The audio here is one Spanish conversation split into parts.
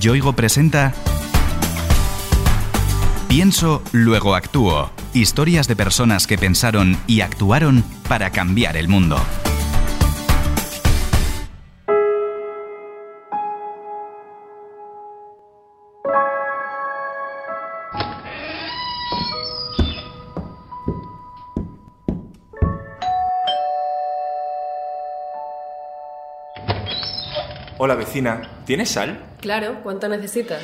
Yoigo presenta Pienso, luego actúo. Historias de personas que pensaron y actuaron para cambiar el mundo. Hola vecina, ¿tienes sal? Claro, ¿cuánto necesitas?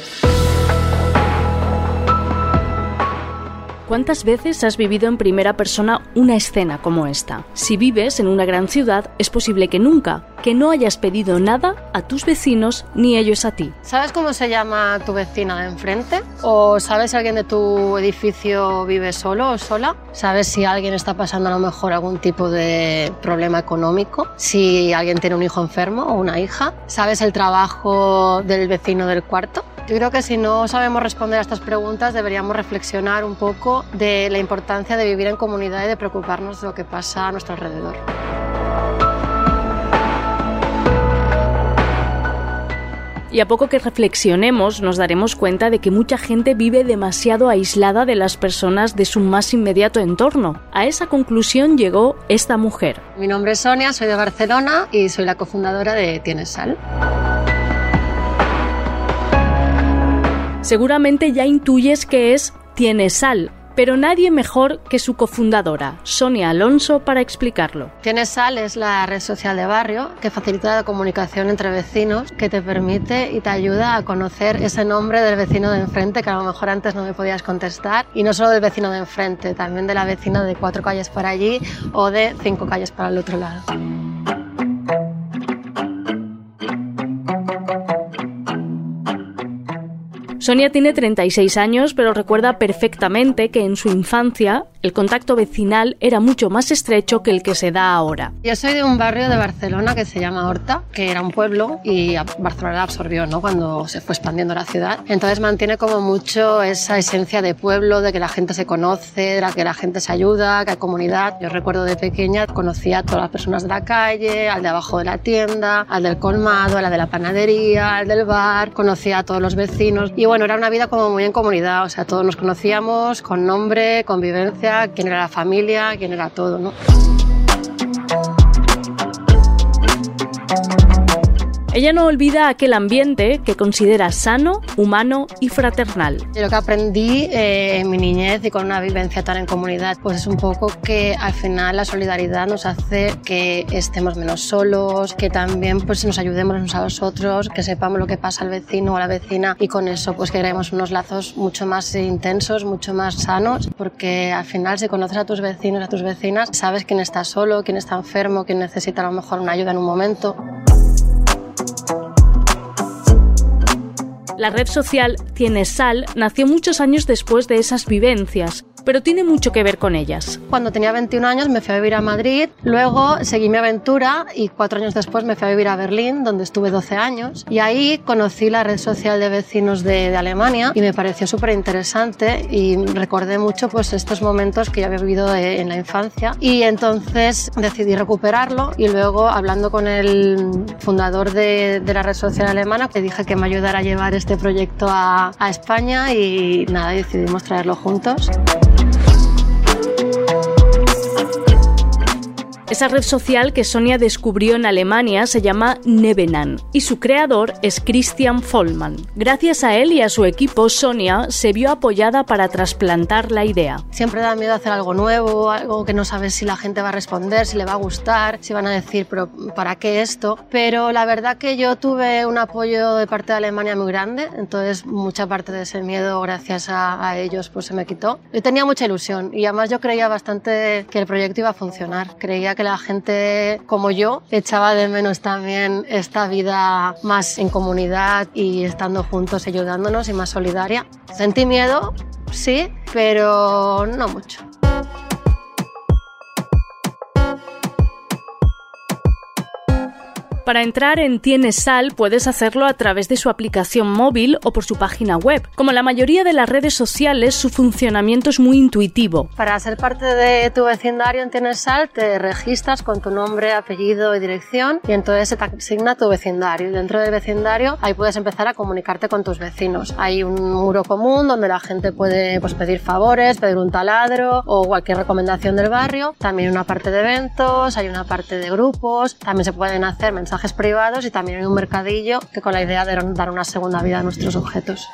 ¿Cuántas veces has vivido en primera persona una escena como esta? Si vives en una gran ciudad, es posible que nunca, que no hayas pedido nada a tus vecinos ni ellos a ti. ¿Sabes cómo se llama tu vecina de enfrente? ¿O sabes si alguien de tu edificio vive solo o sola? ¿Sabes si alguien está pasando a lo mejor algún tipo de problema económico? ¿Si alguien tiene un hijo enfermo o una hija? ¿Sabes el trabajo del vecino del cuarto? Yo creo que si no sabemos responder a estas preguntas deberíamos reflexionar un poco de la importancia de vivir en comunidad y de preocuparnos de lo que pasa a nuestro alrededor. Y a poco que reflexionemos nos daremos cuenta de que mucha gente vive demasiado aislada de las personas de su más inmediato entorno. A esa conclusión llegó esta mujer. Mi nombre es Sonia, soy de Barcelona y soy la cofundadora de Tienes Sal. Seguramente ya intuyes que es Tienes Sal, pero nadie mejor que su cofundadora, Sonia Alonso, para explicarlo. Tienes Sal es la red social de barrio que facilita la comunicación entre vecinos, que te permite y te ayuda a conocer ese nombre del vecino de enfrente que a lo mejor antes no me podías contestar, y no solo del vecino de enfrente, también de la vecina de cuatro calles por allí o de cinco calles para el otro lado. Sonia tiene 36 años, pero recuerda perfectamente que en su infancia el contacto vecinal era mucho más estrecho que el que se da ahora. Yo soy de un barrio de Barcelona que se llama Horta, que era un pueblo y Barcelona la absorbió ¿no? cuando se fue expandiendo la ciudad. Entonces mantiene como mucho esa esencia de pueblo, de que la gente se conoce, de que la gente se ayuda, que hay comunidad. Yo recuerdo de pequeña conocía a todas las personas de la calle, al de abajo de la tienda, al del colmado, a la de la panadería, al del bar, conocía a todos los vecinos y bueno, era una vida como muy en comunidad, o sea, todos nos conocíamos con nombre, convivencia, quién era la familia, quién era todo, ¿no? Ella no olvida aquel ambiente que considera sano, humano y fraternal. Lo que aprendí eh, en mi niñez y con una vivencia tan en comunidad, pues es un poco que al final la solidaridad nos hace que estemos menos solos, que también pues nos ayudemos unos a los otros, que sepamos lo que pasa al vecino o a la vecina y con eso pues que creemos unos lazos mucho más intensos, mucho más sanos, porque al final si conoces a tus vecinos, a tus vecinas, sabes quién está solo, quién está enfermo, quién necesita a lo mejor una ayuda en un momento. La red social Tiene Sal nació muchos años después de esas vivencias pero tiene mucho que ver con ellas. Cuando tenía 21 años me fui a vivir a Madrid, luego seguí mi aventura y cuatro años después me fui a vivir a Berlín, donde estuve 12 años, y ahí conocí la red social de vecinos de, Alemania y me pareció súper interesante y recordé mucho pues estos momentos que yo había vivido en la infancia y entonces decidí recuperarlo y luego hablando con el fundador de, de la red social alemana le dije que me ayudara a llevar este proyecto a, a España y nada, decidimos traerlo juntos. Esa red social que Sonia descubrió en Alemania se llama Nebenan y su creador es Christian Vollmann. Gracias a él y a su equipo, Sonia se vio apoyada para trasplantar la idea. Siempre da miedo hacer algo nuevo, algo que no sabes si la gente va a responder, si le va a gustar, si van a decir, pero ¿para qué esto? Pero la verdad que yo tuve un apoyo de parte de Alemania muy grande, entonces mucha parte de ese miedo gracias a, ellos pues se me quitó. Yo tenía mucha ilusión y además yo creía bastante que el proyecto iba a funcionar. Creía que la gente como yo echaba de menos también esta vida más en comunidad y estando juntos, ayudándonos y más solidaria. Sentí miedo, sí, pero no mucho. Para entrar en Tienes Sal puedes hacerlo a través de su aplicación móvil o por su página web. Como la mayoría de las redes sociales, su funcionamiento es muy intuitivo. Para ser parte de tu vecindario en Tienes Sal, te registras con tu nombre, apellido y dirección y entonces se te asigna tu vecindario. Dentro del vecindario ahí puedes empezar a comunicarte con tus vecinos. Hay un muro común donde la gente puede pues, pedir favores, pedir un taladro o cualquier recomendación del barrio. También una parte de eventos, hay una parte de grupos, también se pueden hacer mensajes privados y también hay un mercadillo que con la idea de dar una segunda vida a nuestros objetos.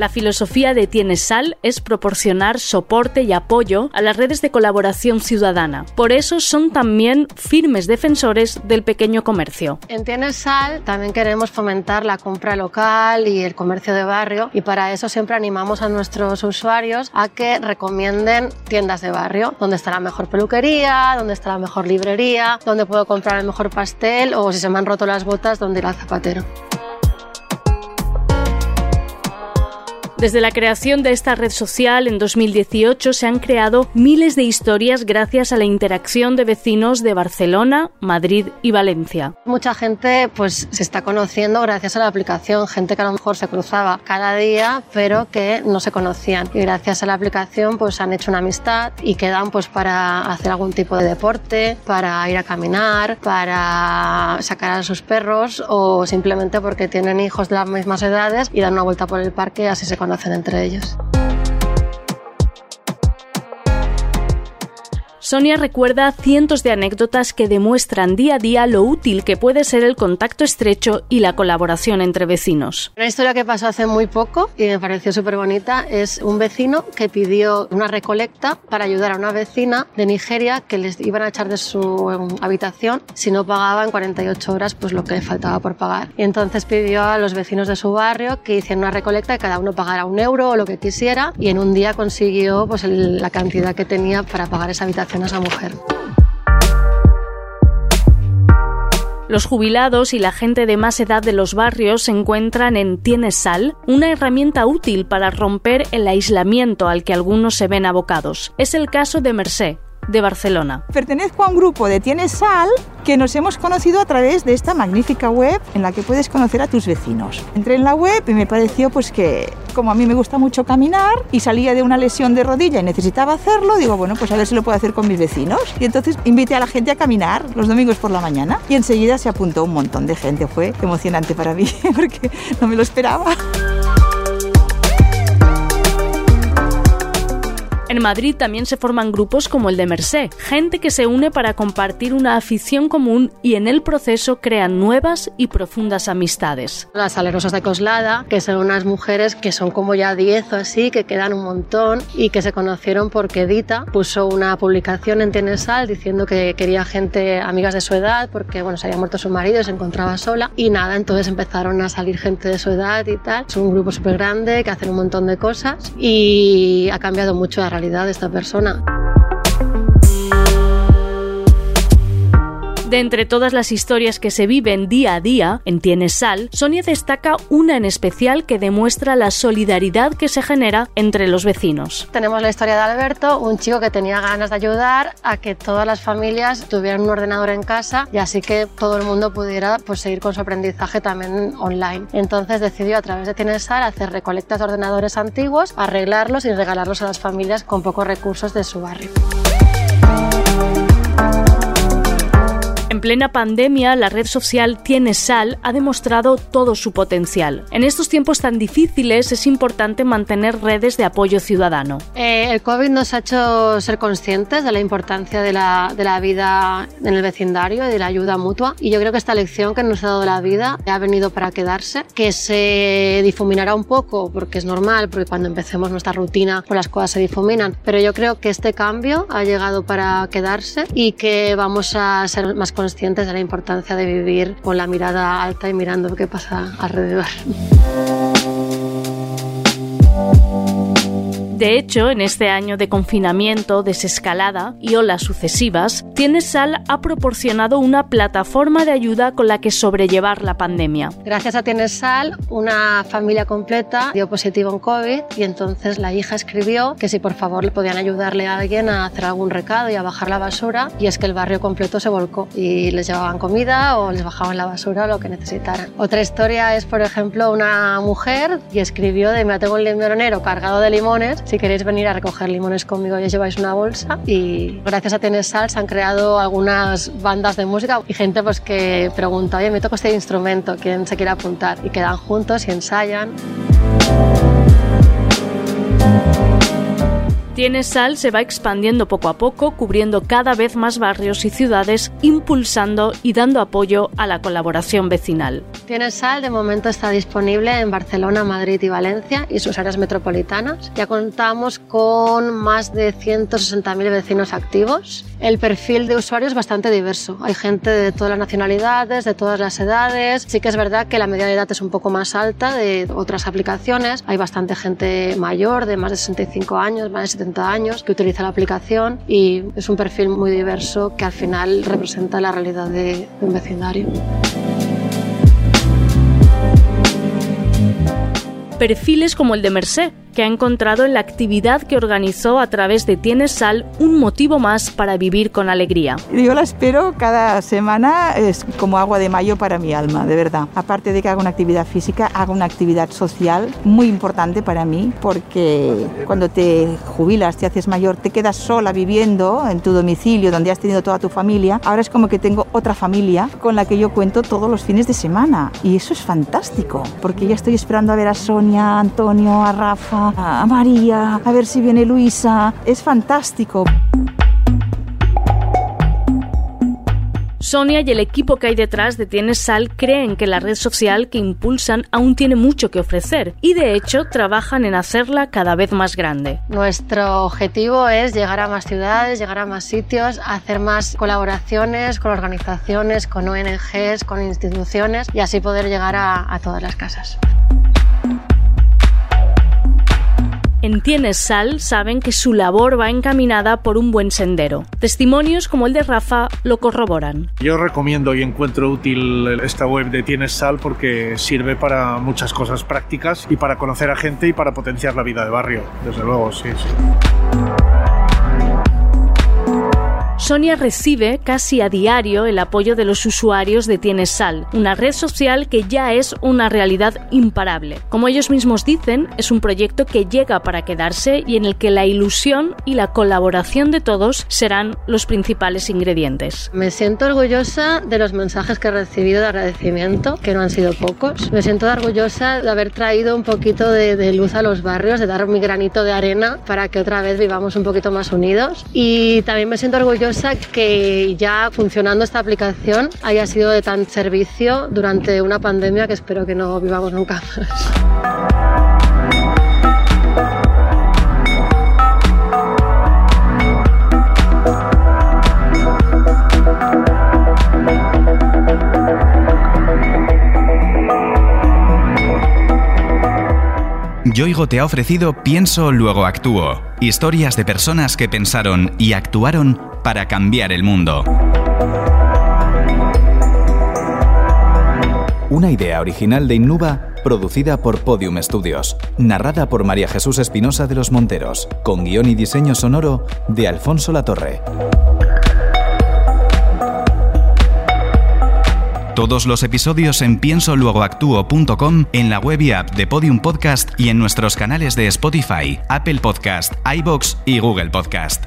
La filosofía de Tienes Sal es proporcionar soporte y apoyo a las redes de colaboración ciudadana. Por eso son también firmes defensores del pequeño comercio. En Tienes Sal también queremos fomentar la compra local y el comercio de barrio y para eso siempre animamos a nuestros usuarios a que recomienden tiendas de barrio, donde está la mejor peluquería, donde está la mejor librería, donde puedo comprar el mejor pastel o si se me han roto las botas, donde ir al zapatero. Desde la creación de esta red social en 2018 se han creado miles de historias gracias a la interacción de vecinos de Barcelona, Madrid y Valencia. Mucha gente pues se está conociendo gracias a la aplicación, gente que a lo mejor se cruzaba cada día pero que no se conocían y gracias a la aplicación pues han hecho una amistad y quedan pues para hacer algún tipo de deporte, para ir a caminar, para sacar a sus perros o simplemente porque tienen hijos de las mismas edades y dan una vuelta por el parque así se conocen conocen entre ellos. Sonia recuerda cientos de anécdotas que demuestran día a día lo útil que puede ser el contacto estrecho y la colaboración entre vecinos. Una historia que pasó hace muy poco y me pareció súper bonita es un vecino que pidió una recolecta para ayudar a una vecina de Nigeria que les iban a echar de su habitación si no pagaba en 48 horas pues lo que le faltaba por pagar. Y entonces pidió a los vecinos de su barrio que hicieran una recolecta y cada uno pagara un euro o lo que quisiera y en un día consiguió pues la cantidad que tenía para pagar esa habitación esa mujer. Los jubilados y la gente de más edad de los barrios se encuentran en Tienes Sal, una herramienta útil para romper el aislamiento al que algunos se ven abocados. Es el caso de Mercé, de Barcelona. Pertenezco a un grupo de Tienes Sal que nos hemos conocido a través de esta magnífica web en la que puedes conocer a tus vecinos. Entré en la web y me pareció pues que como a mí me gusta mucho caminar y salía de una lesión de rodilla y necesitaba hacerlo, digo, bueno, pues a ver si lo puedo hacer con mis vecinos. Y entonces invité a la gente a caminar los domingos por la mañana y enseguida se apuntó un montón de gente. Fue emocionante para mí porque no me lo esperaba. En Madrid también se forman grupos como el de Mercé, gente que se une para compartir una afición común y en el proceso crean nuevas y profundas amistades. Las salerosas de Coslada, que son unas mujeres que son como ya 10 o así, que quedan un montón y que se conocieron porque Dita puso una publicación en Tienesal diciendo que quería gente, amigas de su edad, porque bueno, se había muerto su marido y se encontraba sola y nada, entonces empezaron a salir gente de su edad y tal. Es un grupo súper grande que hacen un montón de cosas y ha cambiado mucho la de esta persona. De entre todas las historias que se viven día a día en Tienes Sal, Sonia destaca una en especial que demuestra la solidaridad que se genera entre los vecinos. Tenemos la historia de Alberto, un chico que tenía ganas de ayudar a que todas las familias tuvieran un ordenador en casa y así que todo el mundo pudiera pues, seguir con su aprendizaje también online. Entonces decidió a través de Tienes Sal hacer recolectas de ordenadores antiguos, arreglarlos y regalarlos a las familias con pocos recursos de su barrio. En plena pandemia, la red social Tiene Sal ha demostrado todo su potencial. En estos tiempos tan difíciles es importante mantener redes de apoyo ciudadano. Eh, el COVID nos ha hecho ser conscientes de la importancia de la, de la vida en el vecindario y de la ayuda mutua. Y yo creo que esta lección que nos ha dado la vida ha venido para quedarse, que se difuminará un poco, porque es normal, porque cuando empecemos nuestra rutina pues las cosas se difuminan. Pero yo creo que este cambio ha llegado para quedarse y que vamos a ser más conscientes de la importancia de vivir con la mirada alta y mirando qué pasa alrededor. De hecho, en este año de confinamiento, desescalada y olas sucesivas, Sal ha proporcionado una plataforma de ayuda con la que sobrellevar la pandemia. Gracias a Sal, una familia completa dio positivo en COVID y entonces la hija escribió que si por favor le podían ayudarle a alguien a hacer algún recado y a bajar la basura y es que el barrio completo se volcó y les llevaban comida o les bajaban la basura o lo que necesitaran. Otra historia es, por ejemplo, una mujer y escribió de me tengo un limonero cargado de limones, si queréis venir a recoger limones conmigo y os lleváis una bolsa y gracias a Tienes Sal se han creado algunas bandas de música y gente pues que pregunta, oye, me toco este instrumento, ¿quién se quiere apuntar? Y quedan juntos y ensayan. Tienes Sal se va expandiendo poco a poco, cubriendo cada vez más barrios y ciudades, impulsando y dando apoyo a la colaboración vecinal. Tienes Sal de momento está disponible en Barcelona, Madrid y Valencia y sus áreas metropolitanas. Ya contamos con más de 160.000 vecinos activos. El perfil de usuario es bastante diverso. Hay gente de todas las nacionalidades, de todas las edades. Sí que es verdad que la media de edad es un poco más alta de otras aplicaciones. Hay bastante gente mayor, de más de 65 años, más de 70 años que utiliza la aplicación y es un perfil muy diverso que al final representa la realidad de un vecindario. Perfiles como el de Mercé, que ha encontrado en la actividad que organizó a través de Tienes Sal un motivo más para vivir con alegría. Yo la espero cada semana, es como agua de mayo para mi alma, de verdad. Aparte de que haga una actividad física, haga una actividad social muy importante para mí, porque cuando te jubilas, te haces mayor, te quedas sola viviendo en tu domicilio donde has tenido toda tu familia. Ahora es como que tengo otra familia con la que yo cuento todos los fines de semana. Y eso es fantástico, porque ya estoy esperando a ver a Sonia, a Antonio, a Rafa a María, a ver si viene Luisa. Es fantástico. Sonia y el equipo que hay detrás de Tienes Sal creen que la red social que impulsan aún tiene mucho que ofrecer y de hecho trabajan en hacerla cada vez más grande. Nuestro objetivo es llegar a más ciudades, llegar a más sitios, hacer más colaboraciones con organizaciones, con ONGs, con instituciones y así poder llegar a, a todas las casas. En Tienes Sal saben que su labor va encaminada por un buen sendero. Testimonios como el de Rafa lo corroboran. Yo recomiendo y encuentro útil esta web de Tienes Sal porque sirve para muchas cosas prácticas y para conocer a gente y para potenciar la vida de barrio. Desde luego, sí, sí. Sonia recibe casi a diario el apoyo de los usuarios de Tienes Sal, una red social que ya es una realidad imparable. Como ellos mismos dicen, es un proyecto que llega para quedarse y en el que la ilusión y la colaboración de todos serán los principales ingredientes. Me siento orgullosa de los mensajes que he recibido de agradecimiento, que no han sido pocos. Me siento orgullosa de haber traído un poquito de, luz a los barrios, de dar mi granito de arena para que otra vez vivamos un poquito más unidos. Y también me siento que ya funcionando esta aplicación haya sido de tan servicio durante una pandemia que espero que no vivamos nunca más. Yoigo te ha ofrecido Pienso, luego actúo. Historias de personas que pensaron y actuaron para cambiar el mundo. Una idea original de Innuba, producida por Podium Studios, narrada por María Jesús Espinosa de los Monteros, con guion y diseño sonoro de Alfonso Latorre. Todos los episodios en piensoluegoactuo.com, en la web y app de Podium Podcast y en nuestros canales de Spotify, Apple Podcast, iBox y Google Podcast.